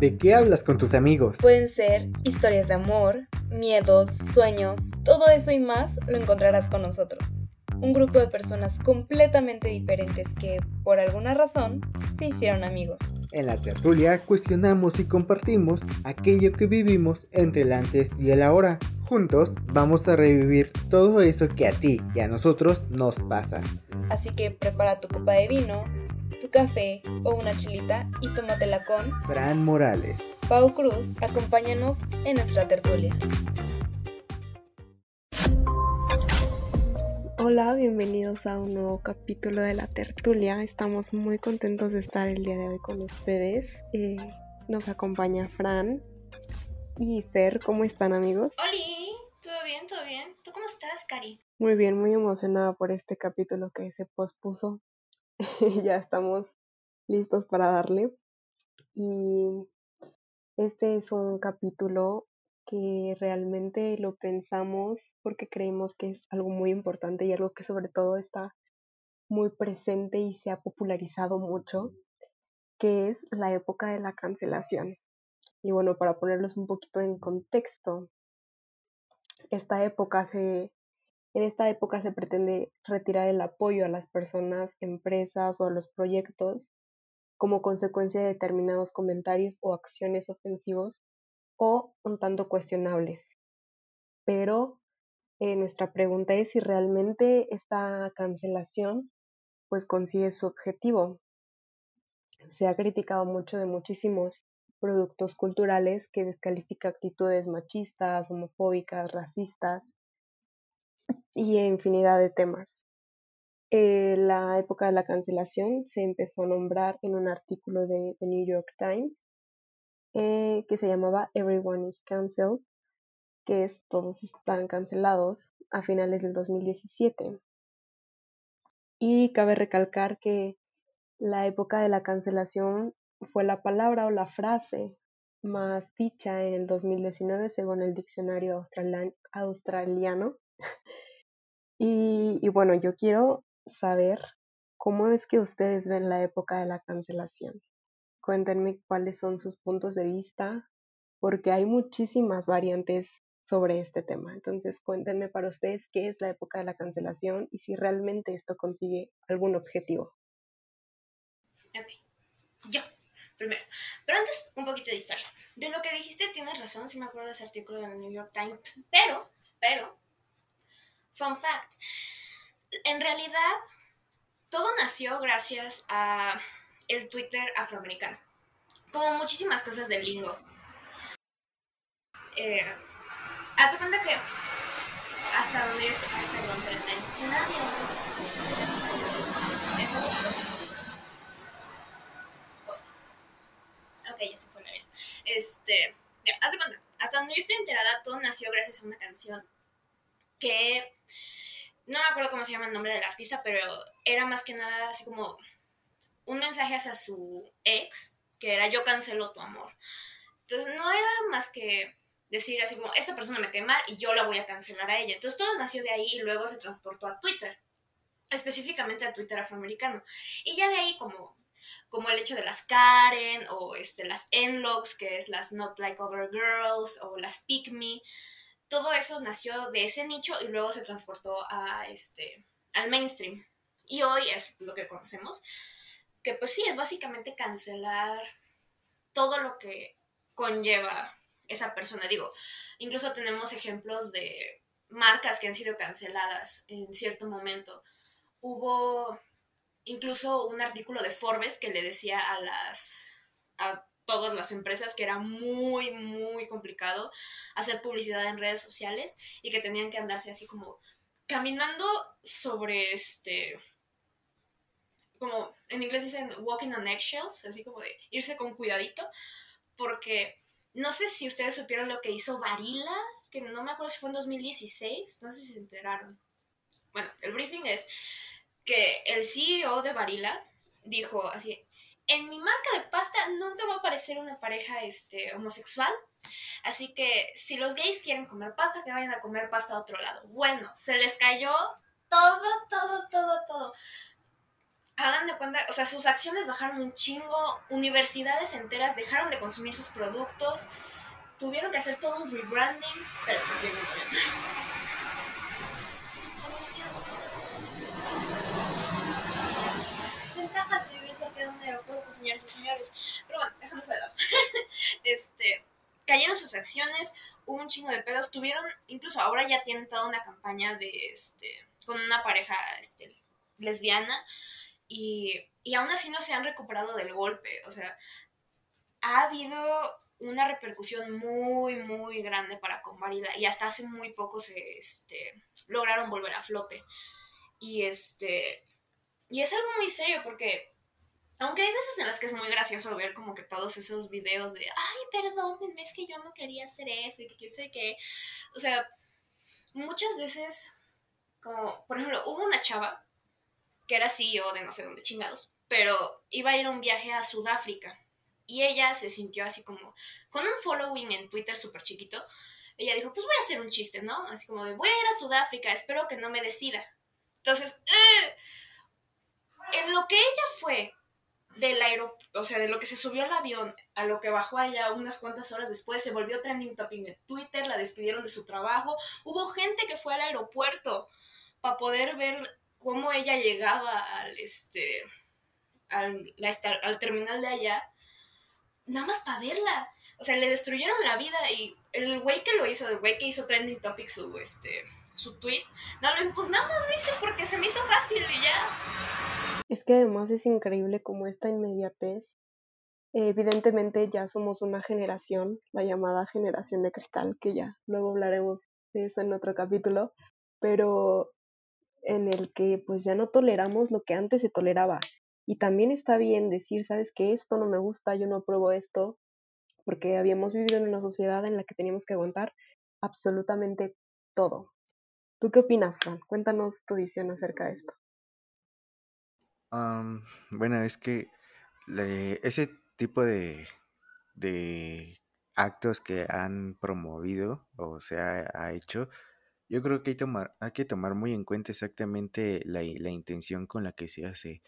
¿De qué hablas con tus amigos? Pueden ser historias de amor, miedos, sueños, todo eso y más lo encontrarás con nosotros. Un grupo de personas completamente diferentes que, por alguna razón, se hicieron amigos. En la tertulia cuestionamos y compartimos aquello que vivimos entre el antes y el ahora. Juntos vamos a revivir todo eso que a ti y a nosotros nos pasa. Así que prepara tu copa de vino, tu café o una chilita y tómatela con Fran Morales. Pau Cruz, acompáñanos en nuestra tertulia. Hola, bienvenidos a un nuevo capítulo de la tertulia. Estamos muy contentos de estar el día de hoy con ustedes. Eh, nos acompaña Fran y Fer. ¿Cómo están amigos? Oli, ¿todo bien? ¿Todo bien? ¿Tú cómo estás, Cari? Muy bien, muy emocionada por este capítulo que se pospuso ya estamos listos para darle. Y este es un capítulo que realmente lo pensamos porque creemos que es algo muy importante y algo que sobre todo está muy presente y se ha popularizado mucho, que es la época de la cancelación. Y bueno, para ponerlos un poquito en contexto, esta época se en esta época se pretende retirar el apoyo a las personas, empresas o a los proyectos como consecuencia de determinados comentarios o acciones ofensivos o un tanto cuestionables. Pero eh, nuestra pregunta es si realmente esta cancelación pues consigue su objetivo. Se ha criticado mucho de muchísimos productos culturales que descalifica actitudes machistas, homofóbicas, racistas y infinidad de temas. Eh, la época de la cancelación se empezó a nombrar en un artículo de The New York Times eh, que se llamaba Everyone is Cancelled, que es Todos están cancelados a finales del 2017. Y cabe recalcar que la época de la cancelación fue la palabra o la frase más dicha en el 2019 según el diccionario australiano y, bueno, yo quiero saber cómo es que ustedes ven la época de la cancelación. Cuéntenme cuáles son sus puntos de vista, porque hay muchísimas variantes sobre este tema. Entonces, cuéntenme para ustedes qué es la época de la cancelación y si realmente esto consigue algún objetivo. Ok, yo, primero. Pero antes, un poquito de historia. De lo que dijiste, tienes razón, si me acuerdo de ese artículo en el New York Times, pero, pero, Fun fact. En realidad, todo nació gracias a el Twitter afroamericano. Como muchísimas cosas del lingo. Eh, haz de cuenta que hasta donde yo estoy. Ay, perdón, pero Nadie. Eso es Ok, ya se fue la vez. Este. Ya, haz de cuenta. Hasta donde yo estoy enterada, todo nació gracias a una canción que no me acuerdo cómo se llama el nombre del artista, pero era más que nada así como un mensaje hacia su ex, que era yo cancelo tu amor. Entonces no era más que decir así como, esa persona me cae mal y yo la voy a cancelar a ella. Entonces todo nació de ahí y luego se transportó a Twitter, específicamente a Twitter afroamericano. Y ya de ahí como, como el hecho de las Karen o este, las N-Logs, que es las Not Like Other Girls o las Pick Me todo eso nació de ese nicho y luego se transportó a este, al mainstream. Y hoy es lo que conocemos, que pues sí, es básicamente cancelar todo lo que conlleva esa persona. Digo, incluso tenemos ejemplos de marcas que han sido canceladas en cierto momento. Hubo incluso un artículo de Forbes que le decía a las todas las empresas que era muy, muy complicado hacer publicidad en redes sociales y que tenían que andarse así como caminando sobre este, como en inglés dicen walking on eggshells, así como de irse con cuidadito, porque no sé si ustedes supieron lo que hizo Varila, que no me acuerdo si fue en 2016, no sé si se enteraron. Bueno, el briefing es que el CEO de Varila dijo así, en mi marca de pasta nunca va a aparecer una pareja este, homosexual. Así que si los gays quieren comer pasta, que vayan a comer pasta a otro lado. Bueno, se les cayó todo, todo, todo, todo. hagan de cuenta, o sea, sus acciones bajaron un chingo, universidades enteras dejaron de consumir sus productos, tuvieron que hacer todo un rebranding, pero bien, bien. Ventajas de vivir de un aeropuerto, señores y señores. Pero bueno, déjame de lado. este, cayeron sus acciones, hubo un chingo de pedos, tuvieron, incluso ahora ya tienen toda una campaña de, este, con una pareja, este, lesbiana, y, y aún así no se han recuperado del golpe. O sea, ha habido una repercusión muy, muy grande para Convarila y hasta hace muy poco se este, lograron volver a flote. Y este. Y es algo muy serio porque. Aunque hay veces en las que es muy gracioso ver como que todos esos videos de, ay, perdónenme, es que yo no quería hacer eso y que quién sé qué. O sea, muchas veces, como, por ejemplo, hubo una chava que era CEO de no sé dónde chingados, pero iba a ir a un viaje a Sudáfrica y ella se sintió así como, con un following en Twitter súper chiquito, ella dijo, pues voy a hacer un chiste, ¿no? Así como de, voy a ir a Sudáfrica, espero que no me decida. Entonces, en lo que ella fue del aeropuerto, o sea, de lo que se subió al avión a lo que bajó allá unas cuantas horas después, se volvió trending topic en Twitter, la despidieron de su trabajo, hubo gente que fue al aeropuerto para poder ver cómo ella llegaba al, este, al, al terminal de allá, nada más para verla. O sea, le destruyeron la vida y el güey que lo hizo, el güey que hizo Trending Topic su, este, su tweet, no, dijo, pues nada más lo hice porque se me hizo fácil y ya. Es que además es increíble como esta inmediatez. evidentemente ya somos una generación, la llamada generación de cristal, que ya luego hablaremos de eso en otro capítulo, pero en el que pues ya no toleramos lo que antes se toleraba. Y también está bien decir, sabes que esto no me gusta, yo no apruebo esto, porque habíamos vivido en una sociedad en la que teníamos que aguantar absolutamente todo. ¿Tú qué opinas, Fran? Cuéntanos tu visión acerca de esto. Bueno, es que ese tipo de, de actos que han promovido o se ha hecho, yo creo que hay, tomar, hay que tomar muy en cuenta exactamente la, intención con la que se hace.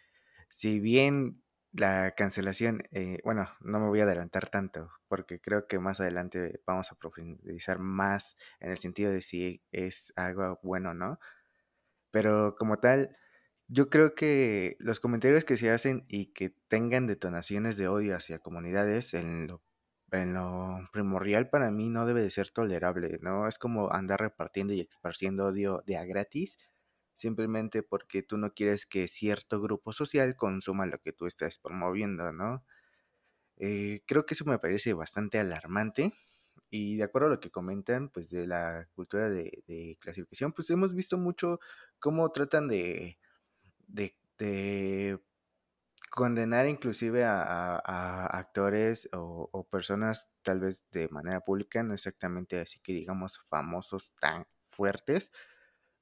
Si bien la cancelación, eh, bueno, no me voy a adelantar tanto, porque creo que más adelante vamos a profundizar más en el sentido de si es algo bueno o no. Pero como tal, yo creo que los comentarios que se hacen y que tengan detonaciones de odio hacia comunidades en lo en lo primordial para mí no debe de ser tolerable, ¿no? Es como andar repartiendo y esparciendo odio de a gratis, simplemente porque tú no quieres que cierto grupo social consuma lo que tú estás promoviendo, ¿no? Eh, creo que eso me parece bastante alarmante. Y de acuerdo a lo que comentan, pues de la cultura de, de clasificación, pues hemos visto mucho cómo tratan de, de, de condenar inclusive a, actores o, personas tal vez de manera pública, no exactamente así que digamos famosos tan fuertes,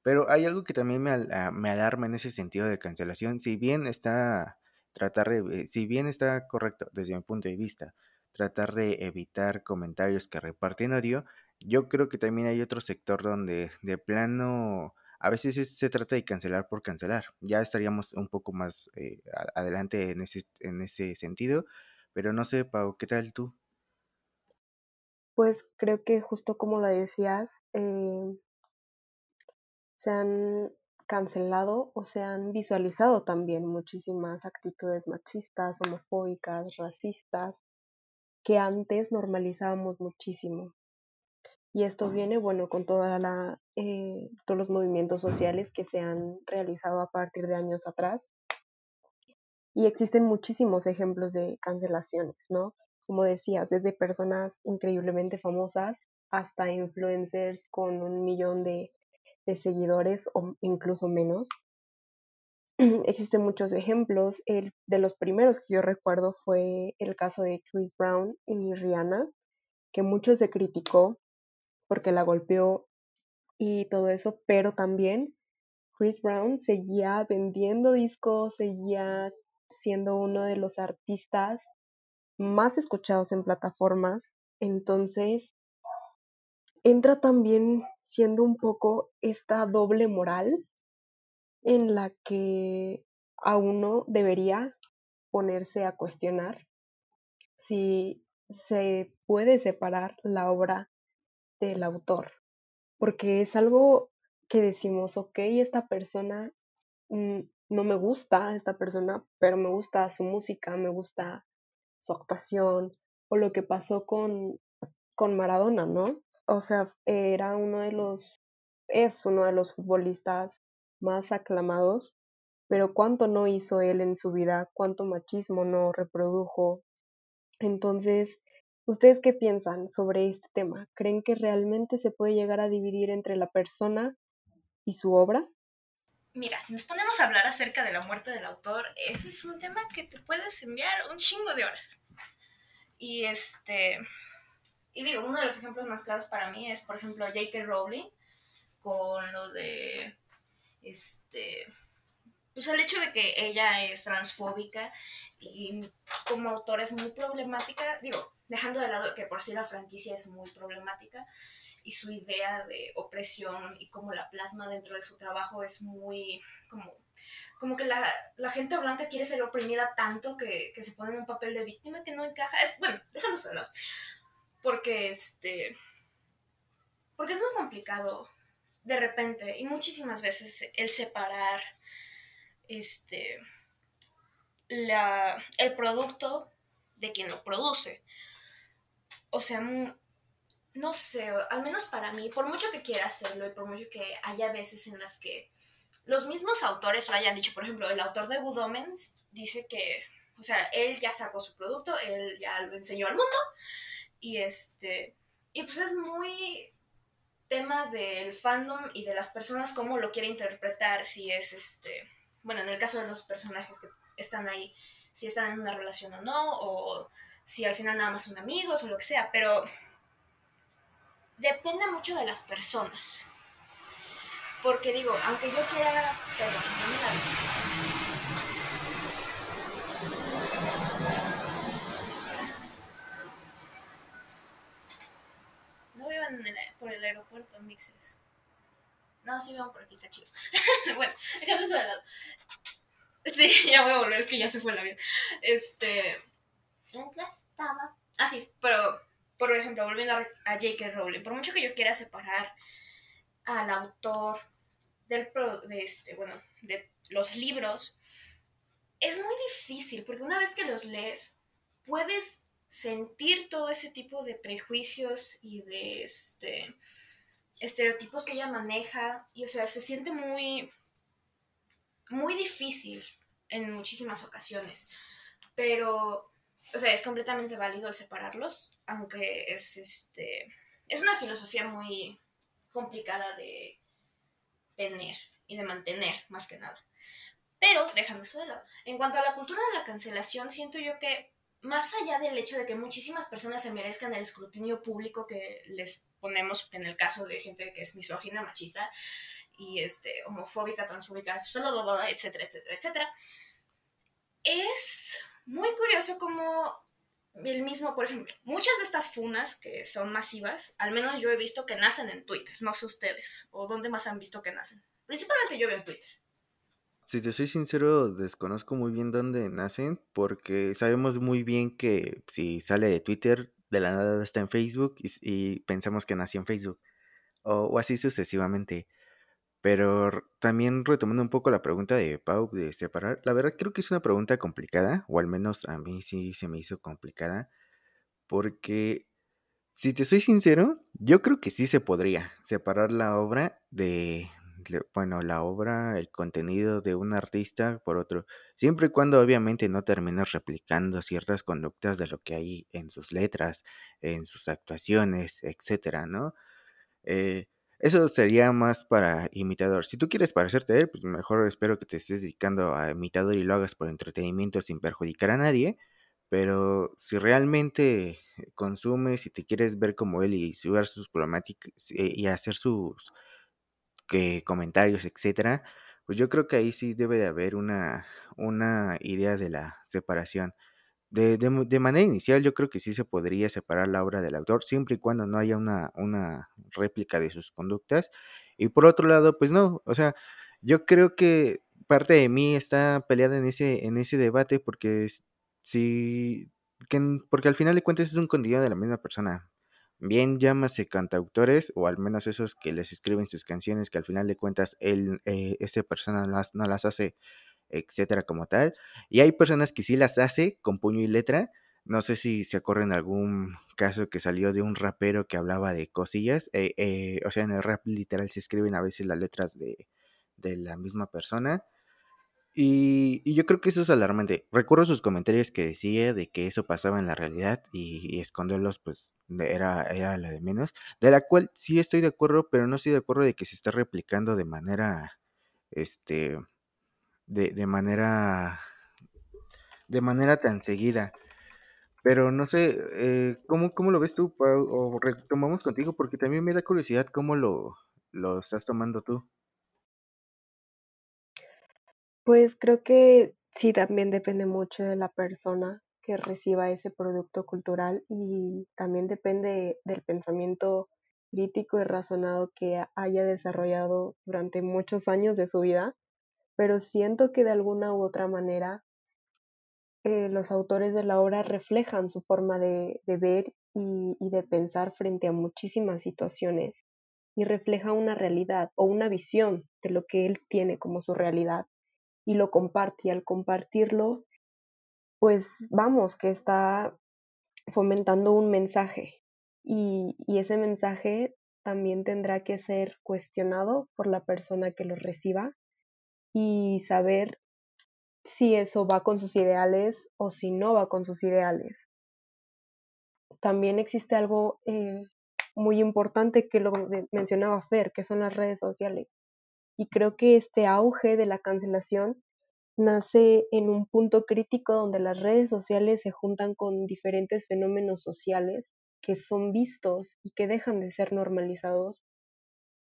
pero hay algo que también me, ah, me alarma en ese sentido de cancelación, si bien está tratar si bien está correcto desde mi punto de vista, tratar de evitar comentarios que reparten odio, yo creo que también hay otro sector donde de plano a veces se trata de cancelar por cancelar. Ya estaríamos un poco más eh, adelante en ese, en ese sentido, pero no sé, Pau, ¿qué tal tú? Pues creo que justo como lo decías, eh, se han cancelado o se han visualizado también muchísimas actitudes machistas, homofóbicas, racistas, que antes normalizábamos muchísimo. Y esto viene, bueno, con toda la, eh, todos los movimientos sociales que se han realizado a partir de años atrás. Y existen muchísimos ejemplos de cancelaciones, ¿no? Como decías, desde personas increíblemente famosas hasta influencers con un millón de, de seguidores o incluso menos. Existen muchos ejemplos. El, de los primeros que yo recuerdo fue el caso de Chris Brown y Rihanna, que mucho se criticó porque la golpeó y todo eso, pero también Chris Brown seguía vendiendo discos, seguía siendo uno de los artistas más escuchados en plataformas, entonces entra también siendo un poco esta doble moral en la que a uno debería ponerse a cuestionar si se puede separar la obra del autor, porque es algo que decimos, ok, esta persona mm, no me gusta, esta persona, pero me gusta su música, me gusta su actuación, o lo que pasó con, con Maradona, ¿no? O sea, era uno de los, es uno de los futbolistas más aclamados, pero cuánto no hizo él en su vida, cuánto machismo no reprodujo. Entonces, ¿ustedes qué piensan sobre este tema? ¿Creen que realmente se puede llegar a dividir entre la persona y su obra? Mira, si nos ponemos a hablar acerca de la muerte del autor, ese es un tema que te puedes enviar un chingo de horas. Y este. Y digo, uno de los ejemplos más claros para mí es, por ejemplo, J.K. Rowling con lo de. Este. Pues el hecho de que ella es transfóbica y como autora es muy problemática, digo, dejando de lado que por sí la franquicia es muy problemática, y su idea de opresión y cómo la plasma dentro de su trabajo es muy como como que la, la gente blanca quiere ser oprimida tanto que, que, se pone en un papel de víctima que no encaja. Es, bueno, de lado. Porque este. Porque es muy complicado de repente y muchísimas veces el separar este la, el producto de quien lo produce. O sea, no sé, al menos para mí, por mucho que quiera hacerlo y por mucho que haya veces en las que los mismos autores lo hayan dicho, por ejemplo, el autor de Good dice que, o sea, él ya sacó su producto, él ya lo enseñó al mundo y este, y pues es muy tema del fandom y de las personas cómo lo quiere interpretar, si es este, bueno, en el caso de los personajes que están ahí, si están en una relación o no, o si al final nada más son amigos o lo que sea, pero depende mucho de las personas. Porque digo, aunque yo quiera. Perdón, dame la No vivan en el, por el aeropuerto, mixes. No, sí vivan por aquí, está chido. bueno, dejando eso de lado. Sí, ya voy a volver, es que ya se fue la vida. Este. ¿En qué estaba? Ah, sí, pero por ejemplo, volviendo a, J.K. Rowling, por mucho que yo quiera separar al autor del de este, bueno, de los libros, es muy difícil porque una vez que los lees, puedes sentir todo ese tipo de prejuicios y de este estereotipos que ella maneja y o sea, se siente muy muy difícil en muchísimas ocasiones. Pero o sea, es completamente válido el separarlos, aunque es este es una filosofía muy complicada de tener y de mantener, más que nada. Pero, dejando eso de lado, en cuanto a la cultura de la cancelación, siento yo que, más allá del hecho de que muchísimas personas se merezcan el escrutinio público que les ponemos en el caso de gente que es misógina, machista y este, homofóbica, transfóbica, solo, etcétera, etcétera, etcétera, es muy curioso como el mismo, por ejemplo, muchas de estas funas que son masivas, al menos yo he visto que nacen en Twitter, no sé ustedes, o dónde más han visto que nacen. Principalmente yo veo en Twitter. Si te soy sincero, desconozco muy bien dónde nacen, porque sabemos muy bien que si sale de Twitter, de la nada está en Facebook y, pensamos que nació en Facebook, o así sucesivamente. Pero también retomando un poco la pregunta de Pau de separar, la verdad creo que es una pregunta complicada, o al menos a mí sí se me hizo complicada, porque si te soy sincero, yo creo que sí se podría separar la obra de, bueno, la obra, el contenido de un artista por otro, siempre y cuando obviamente no termines replicando ciertas conductas de lo que hay en sus letras, en sus actuaciones, etcétera, ¿no? Eh, eso sería más para imitador. Si tú quieres parecerte a él, pues mejor espero que te estés dedicando a imitador y lo hagas por entretenimiento sin perjudicar a nadie. Pero si realmente consumes y te quieres ver como él y subir sus problemáticas eh, y hacer sus comentarios, etcétera, pues yo creo que ahí sí debe de haber una, una idea de la separación. De, de, manera inicial, yo creo que sí se podría separar la obra del autor, siempre y cuando no haya una, una réplica de sus conductas. Y por otro lado, pues no, o sea, yo creo que parte de mí está peleada en ese, en ese debate porque sí, que, porque al final de cuentas es un contenido de la misma persona. Bien llámase cantautores, o al menos esos que les escriben sus canciones, que al final de cuentas él, eh, esta persona las, no las hace, etcétera, como tal. Y hay personas que sí las hace con puño y letra, no sé si se acuerdan algún caso que salió de un rapero que hablaba de cosillas. Eh, eh, o sea, en el rap literal se escriben a veces las letras de, de la misma persona. Y, y, yo creo que eso es alarmante. Recuerdo sus comentarios que decía de que eso pasaba en la realidad y, esconderlos pues era, era la de menos. De la cual sí estoy de acuerdo, pero no estoy de acuerdo de que se está replicando de manera, este, de, de manera, de manera tan seguida. Pero no sé, eh, ¿cómo, ¿cómo, lo ves tú? O retomamos contigo, porque también me da curiosidad cómo lo, lo estás tomando tú. Pues creo que sí, también depende mucho de la persona que reciba ese producto cultural y también depende del pensamiento crítico y razonado que haya desarrollado durante muchos años de su vida, pero siento que de alguna u otra manera eh, los autores de la obra reflejan su forma de, ver y, de pensar frente a muchísimas situaciones y refleja una realidad o una visión de lo que él tiene como su realidad y lo comparte y al compartirlo, pues vamos, que está fomentando un mensaje y ese mensaje también tendrá que ser cuestionado por la persona que lo reciba y saber si eso va con sus ideales o si no va con sus ideales. También existe algo eh, muy importante que lo mencionaba Fer, que son las redes sociales. Y creo que este auge de la cancelación nace en un punto crítico donde las redes sociales se juntan con diferentes fenómenos sociales que son vistos y que dejan de ser normalizados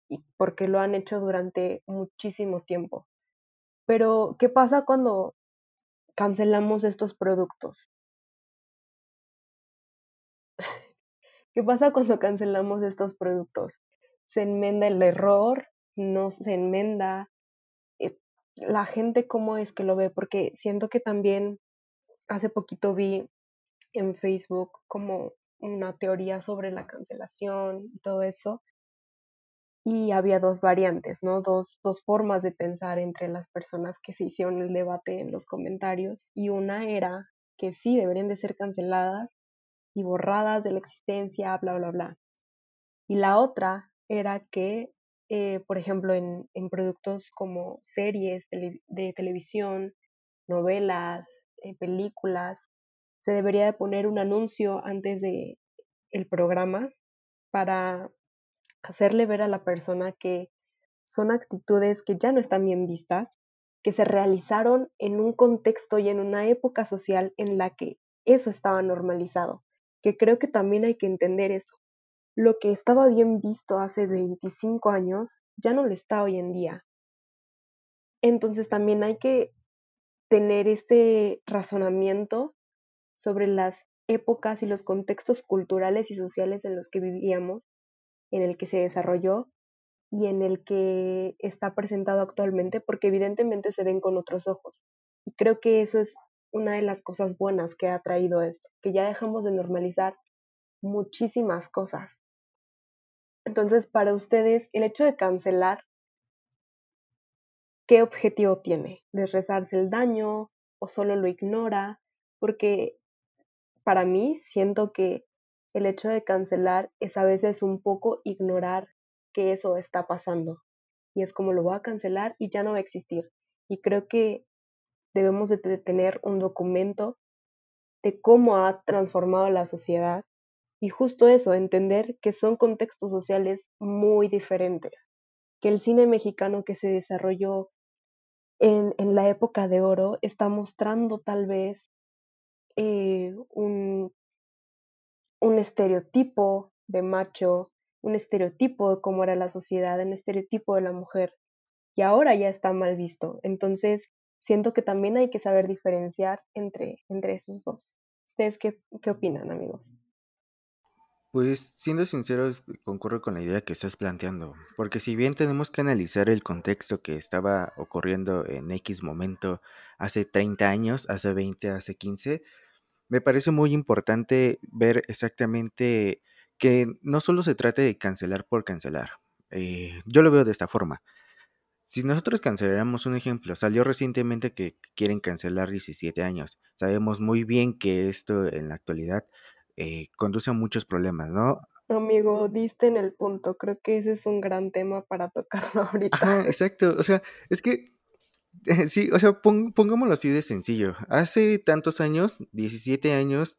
y porque lo han hecho durante muchísimo tiempo. Pero, ¿qué pasa cuando cancelamos estos productos? ¿Qué pasa cuando cancelamos estos productos? Se enmenda el error, no se enmenda. Eh, la gente cómo es que lo ve, porque siento que también hace poquito vi en Facebook como una teoría sobre la cancelación y todo eso, y había dos variantes, ¿no? Dos, dos formas de pensar entre las personas que se hicieron el debate en los comentarios. Y una era que sí deberían de ser canceladas y borradas de la existencia, bla, bla, bla. Y la otra era que, eh, por ejemplo, en, en, productos como series de televisión, novelas, eh, películas, se debería de poner un anuncio antes de el programa para hacerle ver a la persona que son actitudes que ya no están bien vistas, que se realizaron en un contexto y en una época social en la que eso estaba normalizado, que creo que también hay que entender eso. Lo que estaba bien visto hace 25 años ya no lo está hoy en día. Entonces también hay que tener este razonamiento sobre las épocas y los contextos culturales y sociales en los que vivíamos en el que se desarrolló y en el que está presentado actualmente, porque evidentemente se ven con otros ojos. Y creo que eso es una de las cosas buenas que ha traído esto, que ya dejamos de normalizar muchísimas cosas. Entonces, para ustedes, el hecho de cancelar, ¿qué objetivo tiene? ¿Desrezarse el daño o solo lo ignora? Porque para mí siento que el hecho de cancelar es a veces un poco ignorar que eso está pasando. Y es como lo voy a cancelar y ya no va a existir. Y creo que debemos de tener un documento de cómo ha transformado la sociedad y justo eso, entender que son contextos sociales muy diferentes, que el cine mexicano que se desarrolló en, en la época de oro está mostrando tal vez eh, un un estereotipo de macho, un estereotipo de cómo era la sociedad, un estereotipo de la mujer, y ahora ya está mal visto. Entonces, siento que también hay que saber diferenciar entre, entre esos dos. ¿Ustedes qué, qué opinan, amigos? Pues siendo sinceros, concurro con la idea que estás planteando, porque si bien tenemos que analizar el contexto que estaba ocurriendo en X momento hace 30 años, hace 20, hace 15, me parece muy importante ver exactamente que no solo se trate de cancelar por cancelar. Eh, yo lo veo de esta forma. Si nosotros canceláramos un ejemplo, salió recientemente que quieren cancelar 17 años. Sabemos muy bien que esto en la actualidad eh, conduce a muchos problemas, ¿no? Amigo, diste en el punto. Creo que ese es un gran tema para tocarlo ahorita. Ajá, exacto. O sea, es que sí, o sea, pon- pongámoslo así de sencillo. Hace tantos años, 17 años,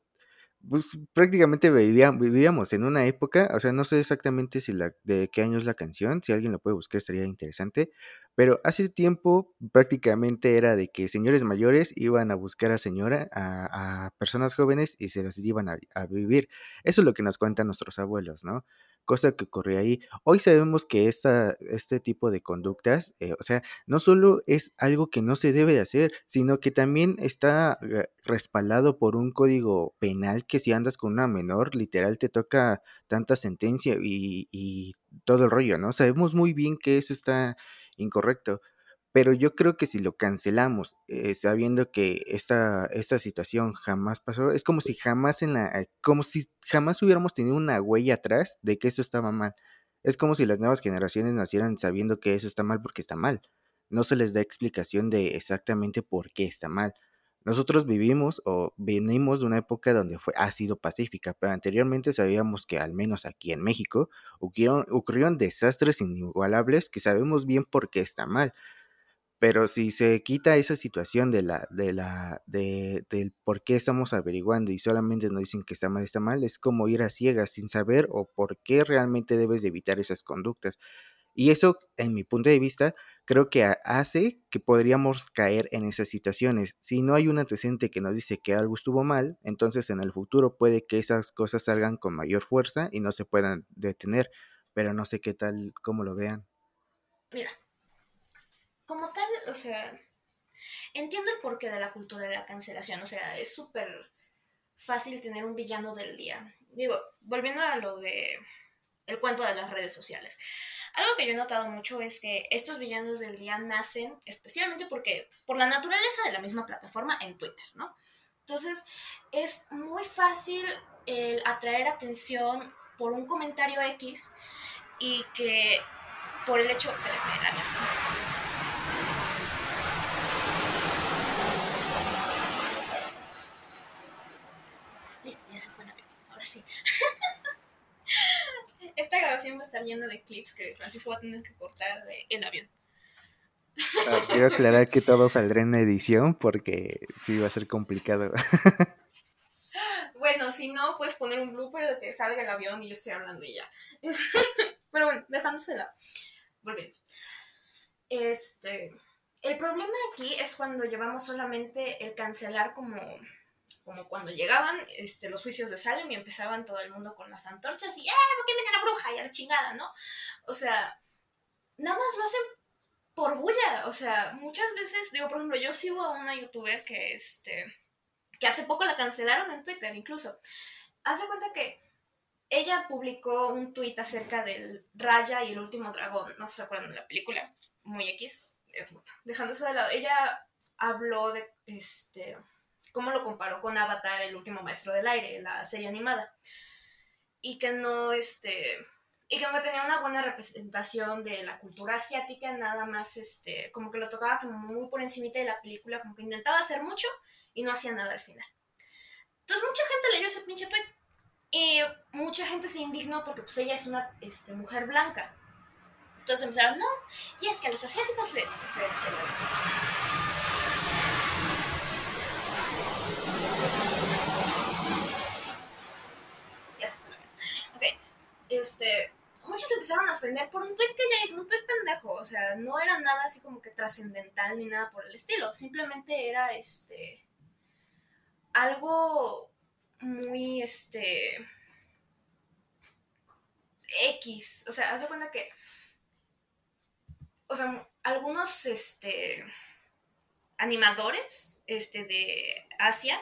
pues prácticamente vivía- vivíamos en una época, o sea, no sé exactamente si de qué año es la canción, si alguien lo puede buscar estaría interesante, pero hace tiempo prácticamente era de que señores mayores iban a buscar a señora, a, personas jóvenes y se las iban a vivir. Eso es lo que nos cuentan nuestros abuelos, ¿no? Cosa que ocurría ahí. Hoy sabemos que esta, este tipo de conductas, eh, o sea, no solo es algo que no se debe de hacer, sino que también está eh, respaldado por un código penal que si andas con una menor, literal te toca tanta sentencia y todo el rollo, ¿no? Sabemos muy bien que eso está incorrecto, pero yo creo que si lo cancelamos eh, sabiendo que esta, esta situación jamás pasó, es como si jamás en la, eh, como si jamás hubiéramos tenido una huella atrás de que eso estaba mal. Es como si las nuevas generaciones nacieran sabiendo que eso está mal porque está mal. No se les da explicación de exactamente por qué está mal. Nosotros vivimos o venimos de una época donde fue, ha sido pacífica, pero anteriormente sabíamos que al menos aquí en México ocurrieron, ocurrieron desastres inigualables que sabemos bien por qué está mal. Pero si se quita esa situación de la, de la, de, del por qué estamos averiguando y solamente nos dicen que está mal, está mal, es como ir a ciegas sin saber o por qué realmente debes de evitar esas conductas. Y eso, en mi punto de vista, creo que ha- hace que podríamos caer en esas situaciones. Si no hay un antecedente que nos dice que algo estuvo mal, entonces en el futuro puede que esas cosas salgan con mayor fuerza y no se puedan detener. Pero no sé qué tal, cómo lo vean. Mira, como tal, o sea, entiendo el porqué de la cultura de la cancelación, o sea, es súper fácil tener un villano del día. Digo, volviendo a lo de el cuento de las redes sociales. Algo que yo he notado mucho es que estos villanos del día nacen especialmente porque por la naturaleza de la misma plataforma en Twitter, ¿no? Entonces es muy fácil el atraer atención por un comentario X y que por el hecho... Espérenme, el avión. Listo, ya se fue el avión. Ahora sí. Esta grabación va a estar llena de clips que Francisco va a tener que cortar de el avión. Ah, quiero aclarar que todo saldrá en edición porque sí va a ser complicado. Bueno, si no, puedes poner un blooper de que salga el avión y yo estoy hablando y ya. Pero bueno, dejándose de lado. Volviendo. Este. El problema aquí es cuando llevamos solamente el cancelar como, como cuando llegaban este, los juicios de Salem y empezaban todo el mundo con las antorchas y ¡eh! ¿Por qué viene la bruja? Y a la chingada, ¿no? O sea, nada más lo hacen por bulla. O sea, muchas veces, digo, por ejemplo, yo sigo a una youtuber que este que hace poco la cancelaron en Twitter incluso. Hace cuenta que ella publicó un tuit acerca del Raya y el último dragón, no se acuerdan de la película, muy X, dejando eso de lado, ella habló de este cómo lo comparó con Avatar, el último maestro del aire, la serie animada. Y que no este y que no tenía una buena representación de la cultura asiática, nada más este como que lo tocaba como muy por encimita de la película, como que intentaba hacer mucho y no hacía nada al final. Entonces mucha gente leyó ese pinche tweet y mucha gente se indignó porque pues ella es una este, mujer blanca. Entonces empezaron, no, y es que a los asiáticos le... Espérense, ya se fue la. Ok, este... Muchos empezaron a ofender por un tweet que un tweet pendejo, o sea, no era nada así como que trascendental ni nada por el estilo, simplemente era este algo muy este X, o sea, haz de cuenta que o sea, algunos este animadores este de Asia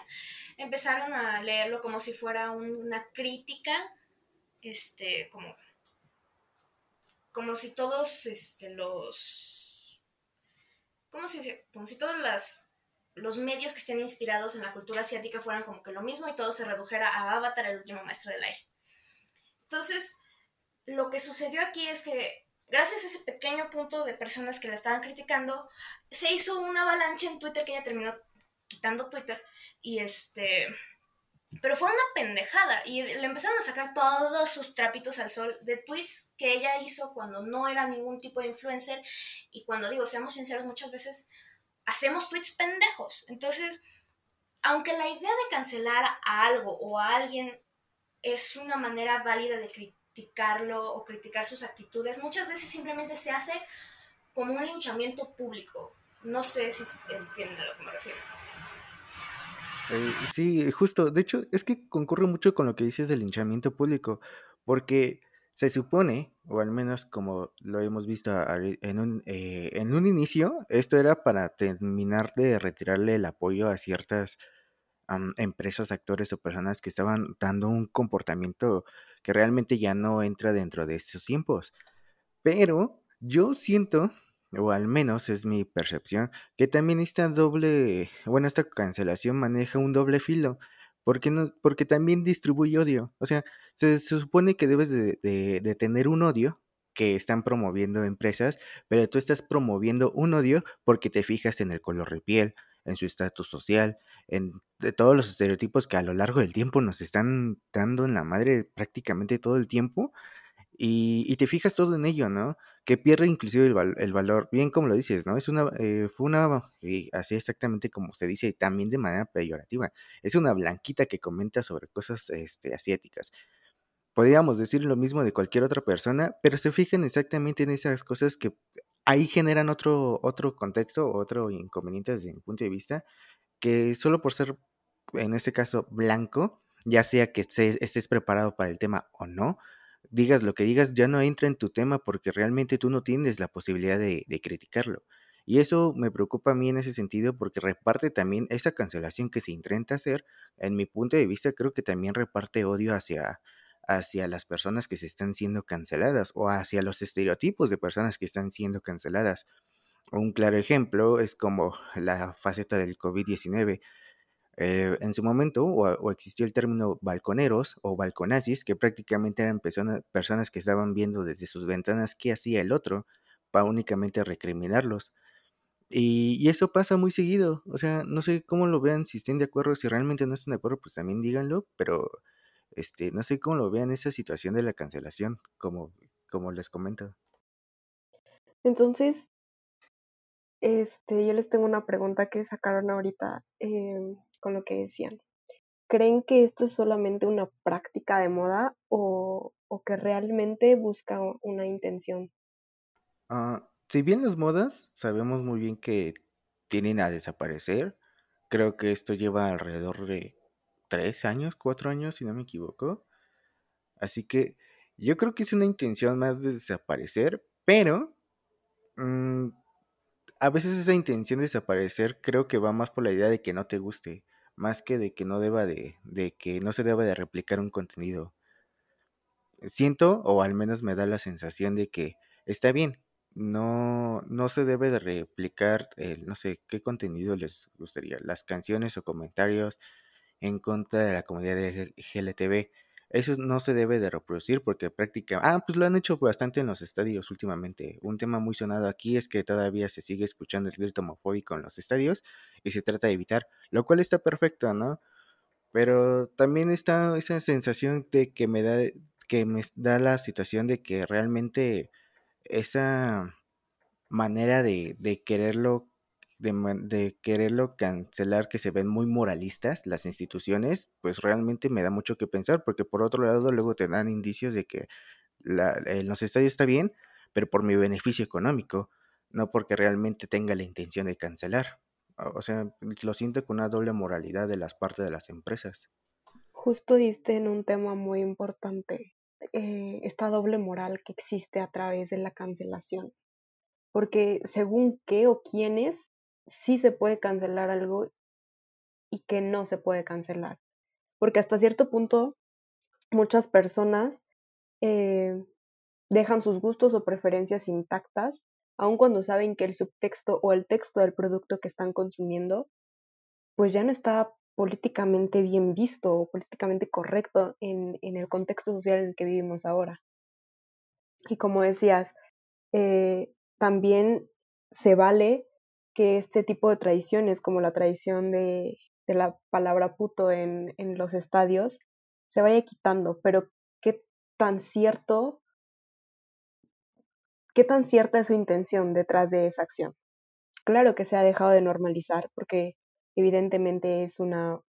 empezaron a leerlo como si fuera una crítica este, como, como si todos este, los, ¿cómo si todos las, los medios que estén inspirados en la cultura asiática fueran como que lo mismo y todo se redujera a Avatar, el último maestro del aire. Entonces, lo que sucedió aquí es que gracias a ese pequeño punto de personas que la estaban criticando, se hizo una avalancha en Twitter que ella terminó quitando Twitter y este pero fue una pendejada y le empezaron a sacar todos sus trapitos al sol de tweets que ella hizo cuando no era ningún tipo de influencer y cuando digo, seamos sinceros, muchas veces hacemos tweets pendejos. Entonces, aunque la idea de cancelar a algo o a alguien es una manera válida de criticarlo o criticar sus actitudes, muchas veces simplemente se hace como un linchamiento público. No sé si entienden a lo que me refiero. Eh, sí, justo. De hecho, es que concurre mucho con lo que dices del linchamiento público, porque se supone, o al menos como lo hemos visto en un, eh, en un inicio, esto era para terminar de retirarle el apoyo a ciertas empresas, actores o personas que estaban dando un comportamiento que realmente ya no entra dentro de estos tiempos. Pero yo siento o al menos es mi percepción, que también esta doble, bueno, esta cancelación maneja un doble filo, porque, no, porque también distribuye odio. O sea, se, supone que debes de, de, tener un odio que están promoviendo empresas, pero tú estás promoviendo un odio porque te fijas en el color de piel, en su estatus social, en de todos los estereotipos que a lo largo del tiempo nos están dando en la madre prácticamente todo el tiempo y, te fijas todo en ello, ¿no? Que pierde inclusive el, valor, bien como lo dices, ¿no? Es una, eh, fue una, así exactamente como se dice, también de manera peyorativa, es una blanquita que comenta sobre cosas este, asiáticas. Podríamos decir lo mismo de cualquier otra persona, pero se fijan exactamente en esas cosas que ahí generan otro, otro contexto, otro inconveniente desde mi punto de vista, que solo por ser, en este caso, blanco, ya sea que estés preparado para el tema o no, digas lo que digas, ya no entra en tu tema porque realmente tú no tienes la posibilidad de, criticarlo. Y eso me preocupa a mí en ese sentido porque reparte también esa cancelación que se intenta hacer, en mi punto de vista creo que también reparte odio hacia, hacia las personas que se están siendo canceladas o hacia los estereotipos de personas que están siendo canceladas. Un claro ejemplo es como la faceta del COVID-19. Eh, en su momento o, existió el término balconeros o balconazis, que prácticamente eran personas que estaban viendo desde sus ventanas qué hacía el otro para únicamente recriminarlos. Y, eso pasa muy seguido. O sea, no sé cómo lo vean, si estén de acuerdo, si realmente no están de acuerdo, pues también díganlo, pero este, no sé cómo lo vean esa situación de la cancelación, como, como les comento. Entonces, este, yo les tengo una pregunta que sacaron ahorita. Em, con lo que decían. ¿Creen que esto es solamente una práctica de moda o, que realmente busca una intención? Ah, si bien las modas sabemos muy bien que tienen a desaparecer, creo que esto lleva alrededor de tres años, cuatro años, si no me equivoco. Así que yo creo que es una intención más de desaparecer, pero mm, a veces esa intención de desaparecer creo que va más por la idea de que no te guste más que de que no deba de, de que no se deba de replicar un contenido. Siento, o al menos me da la sensación de que está bien, no, no se debe de replicar, el, no sé, qué contenido les gustaría, las canciones o comentarios en contra de la comunidad de GLTV. Eso no se debe de reproducir porque prácticamente... Ah, pues lo han hecho bastante en los estadios últimamente. Un tema muy sonado aquí es que todavía se sigue escuchando el grito homofóbico en los estadios y se trata de evitar, lo cual está perfecto, ¿no? Pero también está esa sensación de que me da, que me da la situación de que realmente esa manera de, de quererlo de, quererlo cancelar, que se ven muy moralistas las instituciones, pues realmente me da mucho que pensar, porque por otro lado luego te dan indicios de que los estadios está bien, pero por mi beneficio económico, no porque realmente tenga la intención de cancelar. O sea, lo siento con una doble moralidad de las partes de las empresas. Justo diste en un tema muy importante, eh, esta doble moral que existe a través de la cancelación. Porque según qué o quiénes sí se puede cancelar algo y que no se puede cancelar. Porque hasta cierto punto muchas personas eh, dejan sus gustos o preferencias intactas, aun cuando saben que el subtexto o el texto del producto que están consumiendo, pues ya no está políticamente bien visto o políticamente correcto en, el contexto social en el que vivimos ahora. Y como decías, eh, también se vale que este tipo de tradiciones, como la tradición de, la palabra puto en, en, los estadios, se vaya quitando, pero qué tan cierto, qué tan cierta es su intención detrás de esa acción. Claro que se ha dejado de normalizar porque evidentemente es una,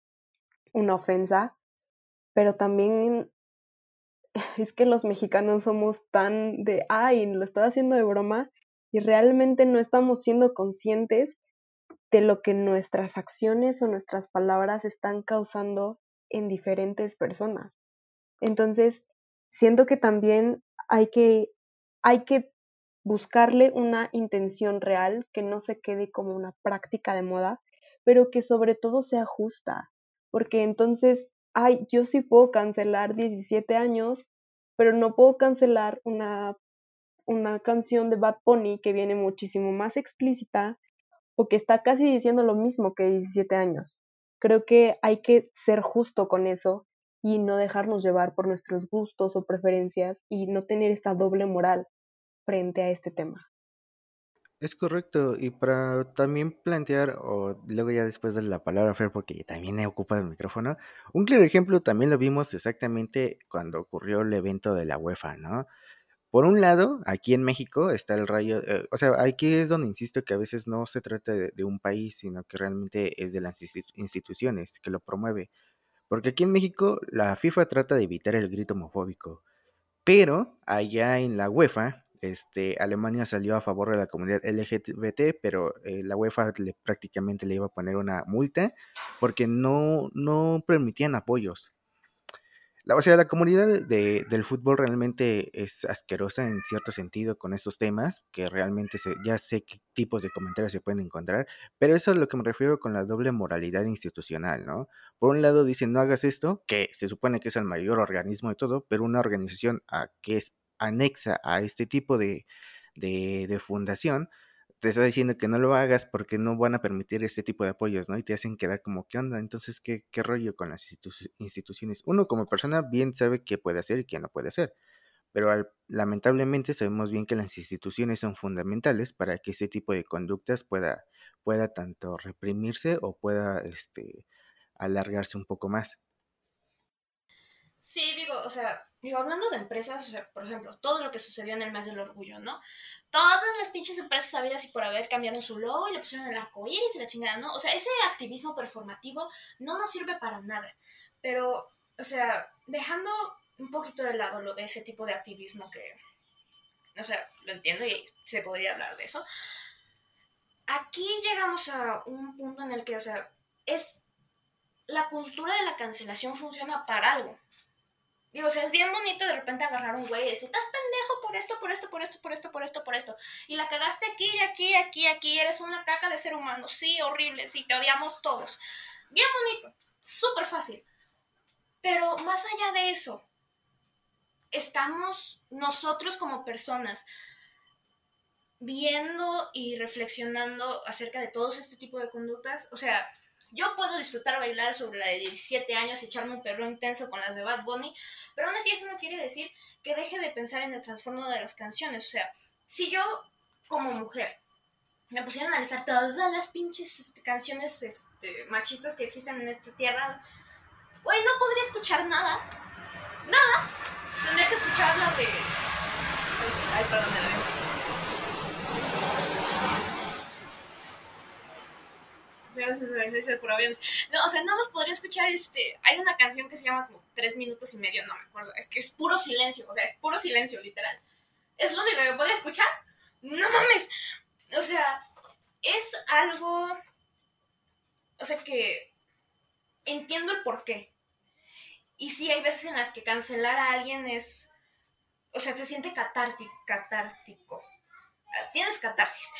una ofensa, pero también es que los mexicanos somos tan de, ay, lo estoy haciendo de broma, y realmente no estamos siendo conscientes de lo que nuestras acciones o nuestras palabras están causando en diferentes personas. Entonces, siento que también hay que, hay que buscarle una intención real que no se quede como una práctica de moda, pero que sobre todo sea justa, porque entonces, ay, yo sí puedo cancelar 17 años, pero no puedo cancelar una una canción de Bad Bunny que viene muchísimo más explícita o que está casi diciendo lo mismo que 17 años. Creo que hay que ser justo con eso y no dejarnos llevar por nuestros gustos o preferencias y no tener esta doble moral frente a este tema. Es correcto, y para también plantear, o luego ya después de la palabra Fer, porque también he ocupado el micrófono, un claro ejemplo también lo vimos exactamente cuando ocurrió el evento de la UEFA, ¿no? Por un lado, aquí en México está el rayo, eh, o sea, aquí es donde insisto que a veces no se trata de, un país, sino que realmente es de las instituciones que lo promueve. Porque aquí en México la FIFA trata de evitar el grito homofóbico, pero allá en la UEFA, este, Alemania salió a favor de la comunidad LGBT, pero eh, la UEFA le, prácticamente le iba a poner una multa porque no, no permitían apoyos. La, o sea, la comunidad de, del fútbol realmente es asquerosa en cierto sentido con estos temas, que realmente ya sé qué tipos de comentarios se pueden encontrar, pero eso es lo que me refiero con la doble moralidad institucional, ¿no? Por un lado dicen no hagas esto, que se supone que es el mayor organismo de todo, pero una organización a, que es anexa a este tipo de, de fundación, te está diciendo que no lo hagas porque no van a permitir este tipo de apoyos, ¿no? Y te hacen quedar como, ¿qué onda? Entonces, ¿qué, rollo con las instituciones? Uno como persona bien sabe qué puede hacer y qué no puede hacer, pero lamentablemente sabemos bien que las instituciones son fundamentales para que este tipo de conductas pueda, pueda tanto reprimirse o pueda este, alargarse un poco más. Sí, digo, o sea, digo, hablando de empresas, o sea, por ejemplo, todo lo que sucedió en el mes del orgullo, ¿no? Todas las pinches empresas sabidas y por haber cambiaron su logo y le pusieron el arco iris y la chingada, ¿no? O sea, ese activismo performativo no nos sirve para nada. Pero, o sea, dejando un poquito de lado lo de ese tipo de activismo que, o sea, lo entiendo y se podría hablar de eso. Aquí llegamos a un punto en el que, o sea, es la cultura de la cancelación funciona para algo. Digo, o sea, es bien bonito de repente agarrar un güey y decir, estás pendejo por esto, por esto, por esto, por esto, por esto, por esto. Y la cagaste aquí, aquí, aquí, aquí. Eres una caca de ser humano. Sí, horrible. Sí, te odiamos todos. Bien bonito. Súper fácil. Pero más allá de eso, estamos nosotros como personas viendo y reflexionando acerca de todos este tipo de conductas. O sea, yo puedo disfrutar bailar sobre la de 17 años y echarme un perro intenso con las de Bad Bunny, pero aún así eso no quiere decir que deje de pensar en el trasfondo de las canciones. O sea, si yo como mujer me pusiera a analizar todas las pinches canciones este, machistas que existen en esta tierra, güey, no podría escuchar nada. Nada. Tendría que escuchar la de... Pues, ay, perdón, me la No, o sea, nada más podría escuchar este. Hay una canción que se llama como tres minutos y medio, no me acuerdo. Es que es puro silencio, o sea, es puro silencio, literal. Es lo único que podría escuchar. No mames. O sea, es algo. O sea que. Entiendo el por qué. Y sí, hay veces en las que cancelar a alguien es. O sea, se siente catártico. catártico. Tienes catarsis.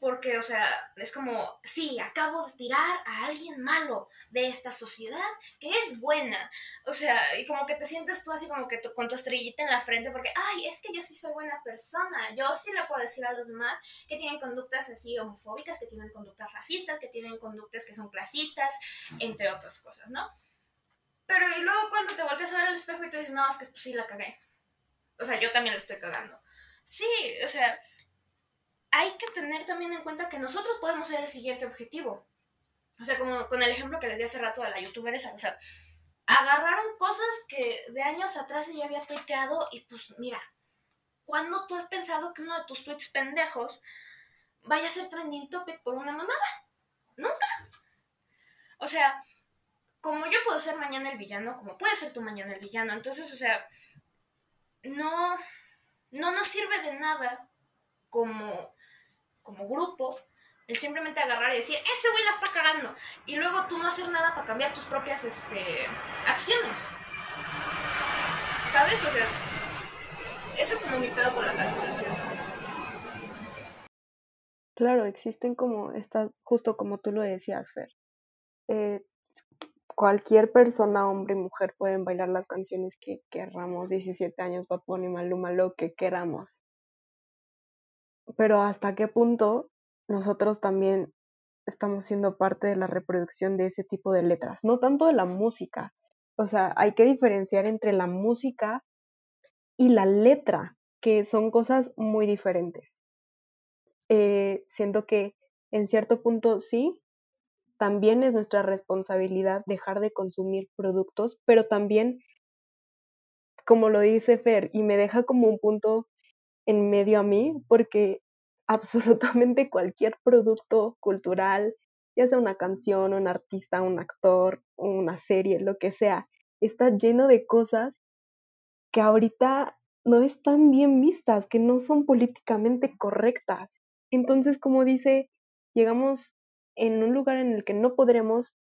Porque, o sea, es como, sí, acabo de tirar a alguien malo de esta sociedad que es buena. O sea, y como que te sientes tú así como que con tu estrellita en la frente porque, ay, es que yo sí soy buena persona. Yo sí le puedo decir a los demás que tienen conductas así homofóbicas, que tienen conductas racistas, que tienen conductas que son clasistas, entre otras cosas, ¿no? Pero y luego cuando te volteas a ver al espejo y tú dices, no, es que pues sí la cagué. O sea, yo también la estoy cagando. Sí, o sea, hay que tener también en cuenta que nosotros podemos ser el siguiente objetivo. O sea, como con el ejemplo que les di hace rato a la youtuber esa, o sea, agarraron cosas que de años atrás ella había tuiteado y pues mira, ¿cuándo tú has pensado que uno de tus tweets pendejos vaya a ser trending topic por una mamada? Nunca. O sea, como yo puedo ser mañana el villano, como puede ser tú mañana el villano, entonces, o sea, no, no nos sirve de nada como como grupo, el simplemente agarrar y decir, ese güey la está cagando. Y luego tú no hacer nada para cambiar tus propias este, acciones. ¿Sabes? O sea, ese es como mi pedo con la calculación. Claro, existen como estas, justo como tú lo decías, Fer. Eh, cualquier persona, hombre y mujer, pueden bailar las canciones que querramos, 17 años, Bad y Maluma, lo que queramos pero hasta qué punto nosotros también estamos siendo parte de la reproducción de ese tipo de letras, no tanto de la música. O sea, hay que diferenciar entre la música y la letra, que son cosas muy diferentes. Eh, siento que en cierto punto sí, también es nuestra responsabilidad dejar de consumir productos, pero también, como lo dice Fer, y me deja como un punto en medio a mí, porque absolutamente cualquier producto cultural, ya sea una canción, un artista, un actor, una serie, lo que sea, está lleno de cosas que ahorita no están bien vistas, que no son políticamente correctas. Entonces, como dice, llegamos en un lugar en el que no podremos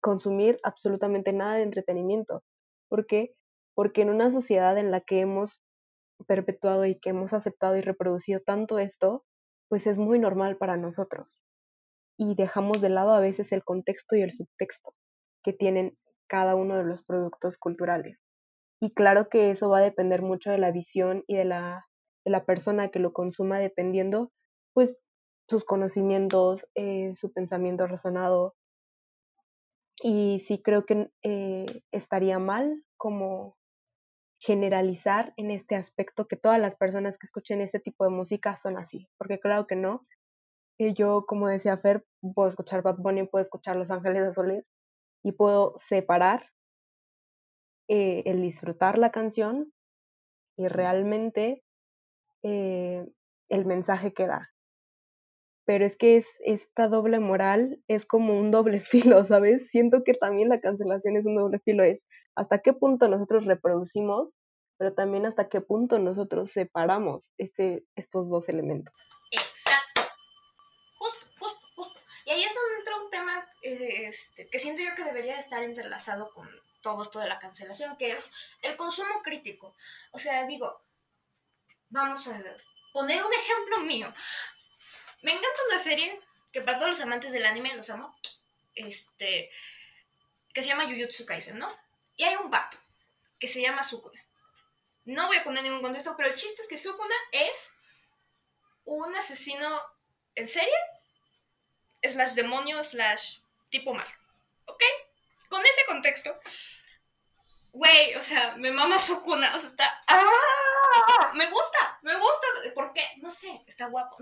consumir absolutamente nada de entretenimiento. ¿Por qué? Porque en una sociedad en la que hemos perpetuado y que hemos aceptado y reproducido tanto esto, pues es muy normal para nosotros. Y dejamos de lado a veces el contexto y el subtexto que tienen cada uno de los productos culturales. Y claro que eso va a depender mucho de la visión y de la, de la persona que lo consuma, dependiendo, pues, sus conocimientos, eh, su pensamiento razonado. Y sí creo que eh, estaría mal como generalizar en este aspecto que todas las personas que escuchen este tipo de música son así, porque claro que no. Eh, yo, como decía Fer, puedo escuchar Bad Bunny, puedo escuchar Los Ángeles Azules y puedo separar eh, el disfrutar la canción y realmente eh, el mensaje que da. Pero es que es, esta doble moral es como un doble filo, ¿sabes? Siento que también la cancelación es un doble filo, es hasta qué punto nosotros reproducimos, pero también hasta qué punto nosotros separamos este, estos dos elementos. Exacto. Justo, justo, justo. Y ahí es donde entra un tema eh, este, que siento yo que debería estar entrelazado con todo esto de la cancelación, que es el consumo crítico. O sea, digo, vamos a poner un ejemplo mío. Me encanta una serie que para todos los amantes del anime los amo. Este. Que se llama Jujutsu Kaisen, ¿no? Y hay un vato que se llama Sukuna. No voy a poner ningún contexto, pero el chiste es que Sukuna es un asesino en serie, slash demonio, slash tipo mal. ¿Ok? Con ese contexto, güey, o sea, me mama Sukuna, o sea, está... ¡Ah! Me gusta, me gusta. ¿Por qué? No sé, está guapo.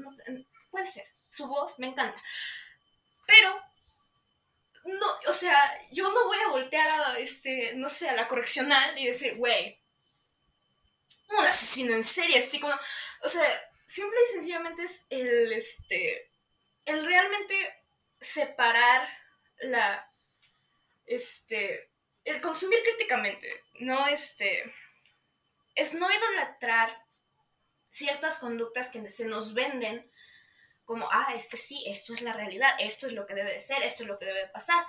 puede ser. Su voz me encanta. Pero no, o sea, yo no voy a voltear a, este, no sé, a la correccional y decir, güey, un asesino en serie, así como, o sea, simple y sencillamente es el, este, el realmente separar la, este, el consumir críticamente, no, este, es no idolatrar ciertas conductas que se nos venden como, ah, es que sí, esto es la realidad, esto es lo que debe de ser, esto es lo que debe de pasar.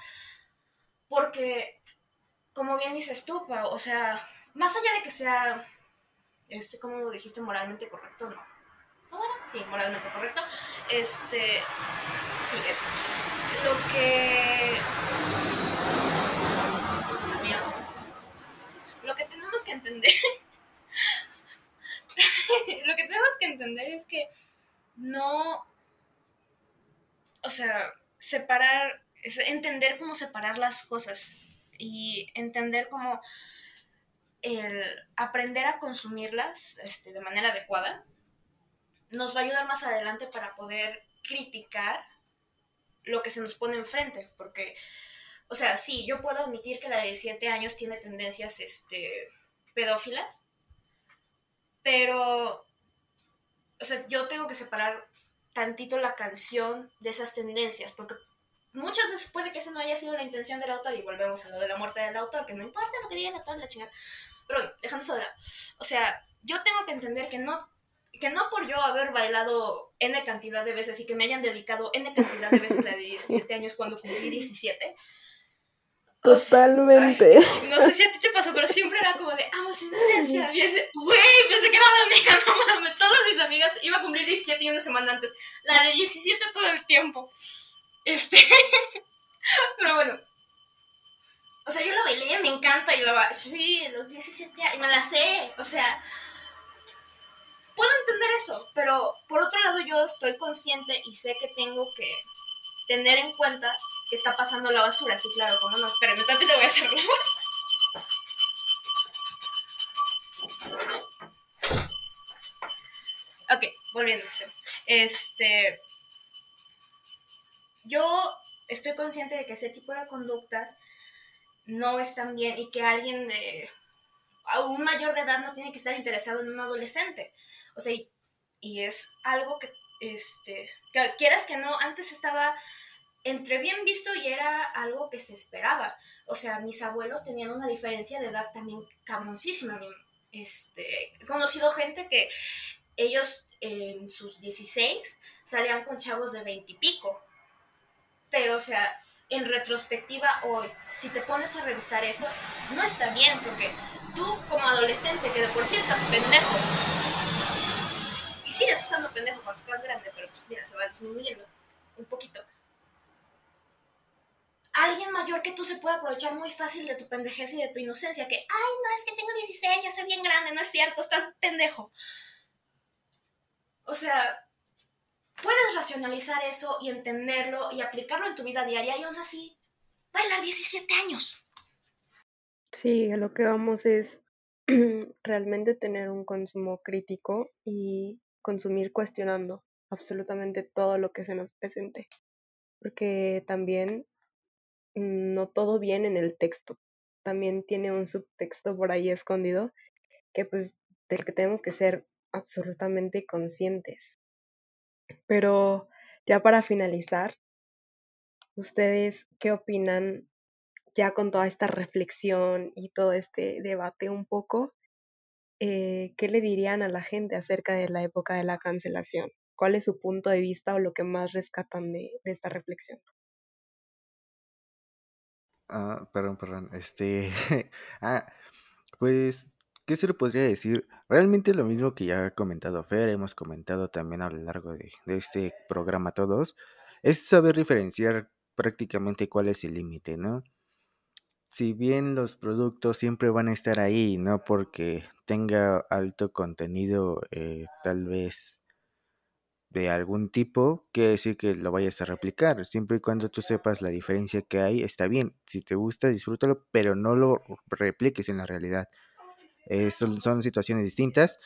Porque, como bien dices tú, o sea, más allá de que sea, este, como dijiste, moralmente correcto, no. bueno, sí, moralmente correcto. Este, sí, eso. Lo que... Lo que tenemos que entender... lo que tenemos que entender es que no... O sea, separar, es entender cómo separar las cosas y entender cómo el aprender a consumirlas este, de manera adecuada nos va a ayudar más adelante para poder criticar lo que se nos pone enfrente, porque, o sea, sí, yo puedo admitir que la de 17 años tiene tendencias este, pedófilas, pero, o sea, yo tengo que separar tantito la canción de esas tendencias, porque muchas veces puede que esa no haya sido la intención del autor, y volvemos a lo de la muerte del autor, que no importa lo que diga el autor, la chingada, pero dejando lado, o sea, yo tengo que entender que no que no por yo haber bailado N cantidad de veces y que me hayan dedicado N cantidad de veces de 17 años cuando cumplí 17. Totalmente. no sé si a ti te pasó, pero siempre era como de, amo su inocencia. Y ese, güey, pensé que era la única, no mames. Todas mis amigas iba a cumplir 17 y una semana antes. La de 17 todo el tiempo. Este. pero bueno. O sea, yo la bailé, me encanta y la Sí, los 17 años, me la sé. O sea, puedo entender eso, pero por otro lado yo estoy consciente y sé que tengo que tener en cuenta está pasando la basura. Sí, claro, como no, espérame, te voy a hacerlo. ok, volviendo. Este, yo estoy consciente de que ese tipo de conductas no están bien y que alguien de un mayor de edad no tiene que estar interesado en un adolescente. O sea, y, es algo que, este, que quieras que no, antes estaba entre bien visto y era algo que se esperaba. O sea, mis abuelos tenían una diferencia de edad también cabroncísima. Este, he conocido gente que ellos en sus 16 salían con chavos de 20 y pico. Pero, o sea, en retrospectiva hoy, si te pones a revisar eso, no está bien, porque tú como adolescente, que de por sí estás pendejo, y sigues estando pendejo cuando estás grande, pero pues mira, se va disminuyendo un poquito. Alguien mayor que tú se puede aprovechar muy fácil de tu pendejez y de tu inocencia, que, ay, no, es que tengo 16, ya soy bien grande, no es cierto, estás pendejo. O sea, puedes racionalizar eso y entenderlo y aplicarlo en tu vida diaria y aún así, bailar 17 años. Sí, a lo que vamos es realmente tener un consumo crítico y consumir cuestionando absolutamente todo lo que se nos presente. Porque también no todo viene en el texto, también tiene un subtexto por ahí escondido que pues del que tenemos que ser absolutamente conscientes. Pero ya para finalizar, ¿ustedes qué opinan ya con toda esta reflexión y todo este debate un poco? Eh, ¿Qué le dirían a la gente acerca de la época de la cancelación? ¿Cuál es su punto de vista o lo que más rescatan de esta reflexión? Ah, perdón, perdón. Este. ah, pues ¿qué se le podría decir? Realmente lo mismo que ya ha comentado Fer, hemos comentado también a lo largo de, este programa todos, es saber diferenciar prácticamente cuál es el límite, ¿no? Si bien los productos siempre van a estar ahí, no porque tenga alto contenido, eh, tal vez de algún tipo, quiere decir que lo vayas a replicar. Siempre y cuando tú sepas la diferencia que hay, está bien. Si te gusta, disfrútalo, pero no lo repliques en la realidad. Eh, son, situaciones distintas.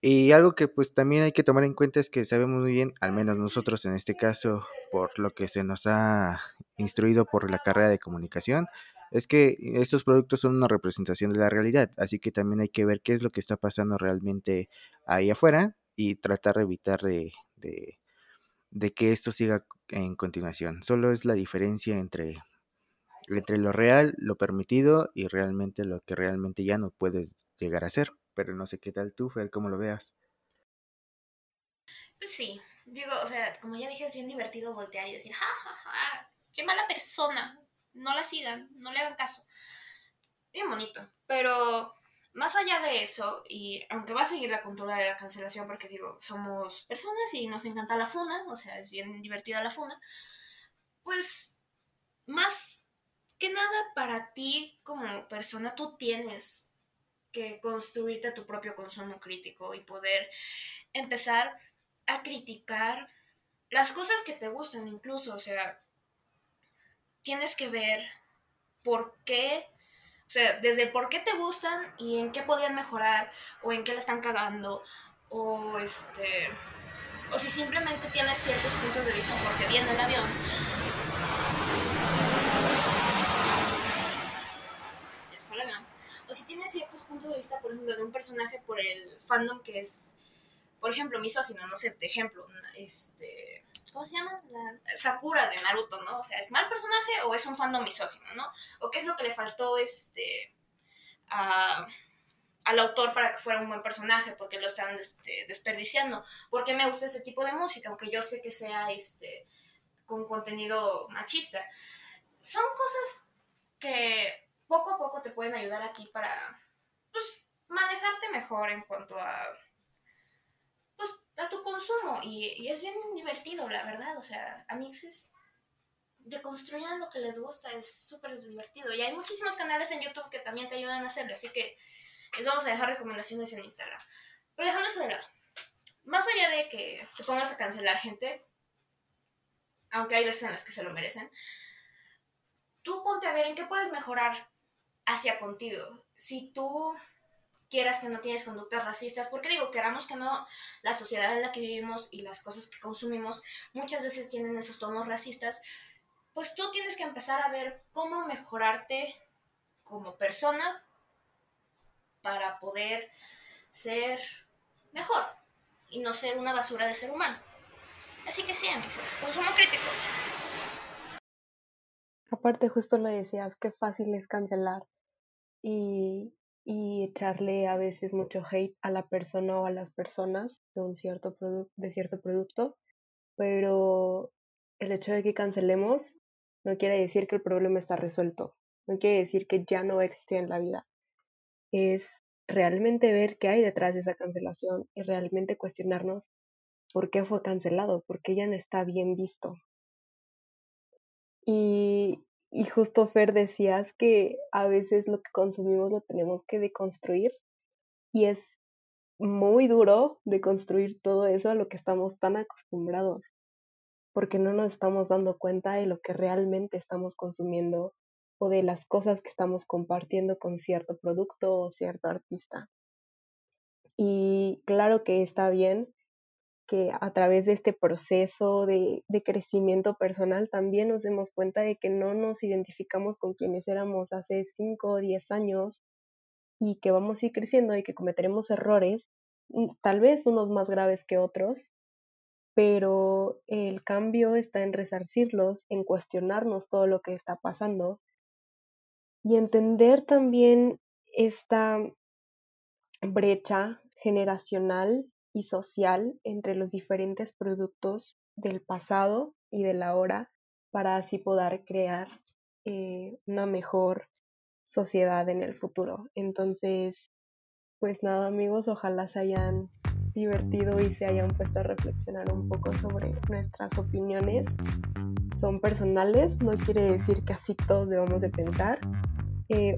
Y algo que pues también hay que tomar en cuenta es que sabemos muy bien, al menos nosotros en este caso, por lo que se nos ha instruido por la carrera de comunicación, es que estos productos son una representación de la realidad, así que también hay que ver qué es lo que está pasando realmente ahí afuera y tratar de evitar de, de que esto siga en continuación. Solo es la diferencia entre entre lo real, lo permitido y realmente lo que realmente ya no puedes llegar a ser. Pero no sé qué tal tú, Fer, cómo lo veas. Pues sí, digo, o sea, como ya dije, es bien divertido voltear y decir, ja, ja, ja, qué mala persona, no la sigan, no le hagan caso. Bien bonito, pero más allá de eso, y aunque va a seguir la cultura de la cancelación, porque digo, somos personas y nos encanta la funa, o sea, es bien divertida la funa, pues más que nada para ti como persona, tú tienes que construirte tu propio consumo crítico y poder empezar a criticar las cosas que te gustan incluso, o sea, tienes que ver por qué sea, desde por qué te gustan y en qué podían mejorar o en qué le están cagando o este o si simplemente tienes ciertos puntos de vista porque viene el avión. O si tienes ciertos puntos de vista, por ejemplo, de un personaje por el fandom que es, por ejemplo, misógino, no sé, de ejemplo, este ¿cómo se llama? La Sakura de Naruto, ¿no? O sea, ¿es mal personaje o es un fandom misógino, ¿no? ¿O qué es lo que le faltó este al autor para que fuera un buen personaje? Porque lo estaban este, desperdiciando. ¿Por qué me gusta ese tipo de música? Aunque yo sé que sea este, con contenido machista. Son cosas que poco a poco te pueden ayudar aquí para pues, manejarte mejor en cuanto a a tu consumo. Y, es bien divertido, la verdad. O sea, a mixes deconstruyan lo que les gusta, es súper divertido. Y hay muchísimos canales en YouTube que también te ayudan a hacerlo, así que les vamos a dejar recomendaciones en Instagram. Pero dejando eso de lado, más allá de que te pongas a cancelar gente, aunque hay veces en las que se lo merecen, tú ponte a ver en qué puedes mejorar hacia contigo. Si tú quieras que no tienes conductas racistas, porque digo, queramos que no, la sociedad en la que vivimos y las cosas que consumimos muchas veces tienen esos tonos racistas, pues tú tienes que empezar a ver cómo mejorarte como persona para poder ser mejor y no ser una basura de ser humano. Así que sí, amigos, consumo crítico. Aparte, justo lo decías, qué fácil es cancelar. Y y echarle a veces mucho hate a la persona o a las personas de un cierto producto de cierto producto, pero el hecho de que cancelemos no quiere decir que el problema está resuelto, no quiere decir que ya no existe en la vida. Es realmente ver qué hay detrás de esa cancelación y realmente cuestionarnos por qué fue cancelado, por qué ya no está bien visto. Y, y justo Fer decías que a veces lo que consumimos lo tenemos que deconstruir y es muy duro deconstruir todo eso a lo que estamos tan acostumbrados, porque no nos estamos dando cuenta de lo que realmente estamos consumiendo o de las cosas que estamos compartiendo con cierto producto o cierto artista. Y claro que está bien que a través de este proceso de, crecimiento personal también nos demos cuenta de que no nos identificamos con quienes éramos hace 5 o 10 años y que vamos a ir creciendo y que cometeremos errores, mm, tal vez unos más graves que otros, pero el cambio está en resarcirlos, en cuestionarnos todo lo que está pasando y entender también esta brecha generacional y social entre los diferentes productos del pasado y de la hora para así poder crear eh, una mejor sociedad en el futuro. Entonces, pues nada amigos, ojalá se hayan divertido y se hayan puesto a reflexionar un poco sobre nuestras opiniones. Son personales, no quiere decir que así todos debamos de pensar,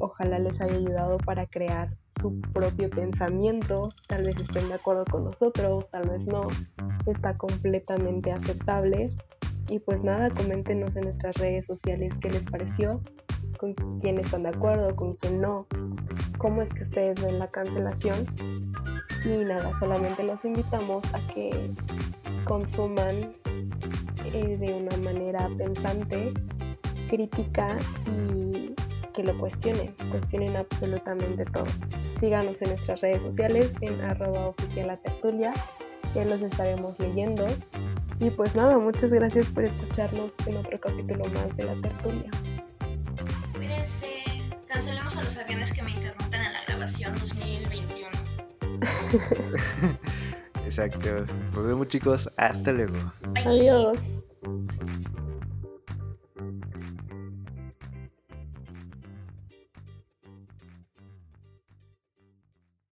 ojalá les haya ayudado para crear su propio pensamiento. Tal vez estén de acuerdo con nosotros, tal vez no. Está completamente aceptable. Y pues nada, coméntenos en nuestras redes sociales qué les pareció, con quién están de acuerdo, con quién no, cómo es que ustedes ven la cancelación. Y nada, solamente los invitamos a que consuman eh, de una manera pensante, crítica y que lo cuestionen, cuestionen absolutamente todo. Síganos en nuestras redes sociales en arroba oficial tertulia, que los estaremos leyendo. Y pues nada, muchas gracias por escucharnos en otro capítulo más de la tertulia. Cuídense, cancelemos a los aviones que me interrumpen en la grabación 2021. Exacto. Nos vemos chicos, hasta luego. Adiós.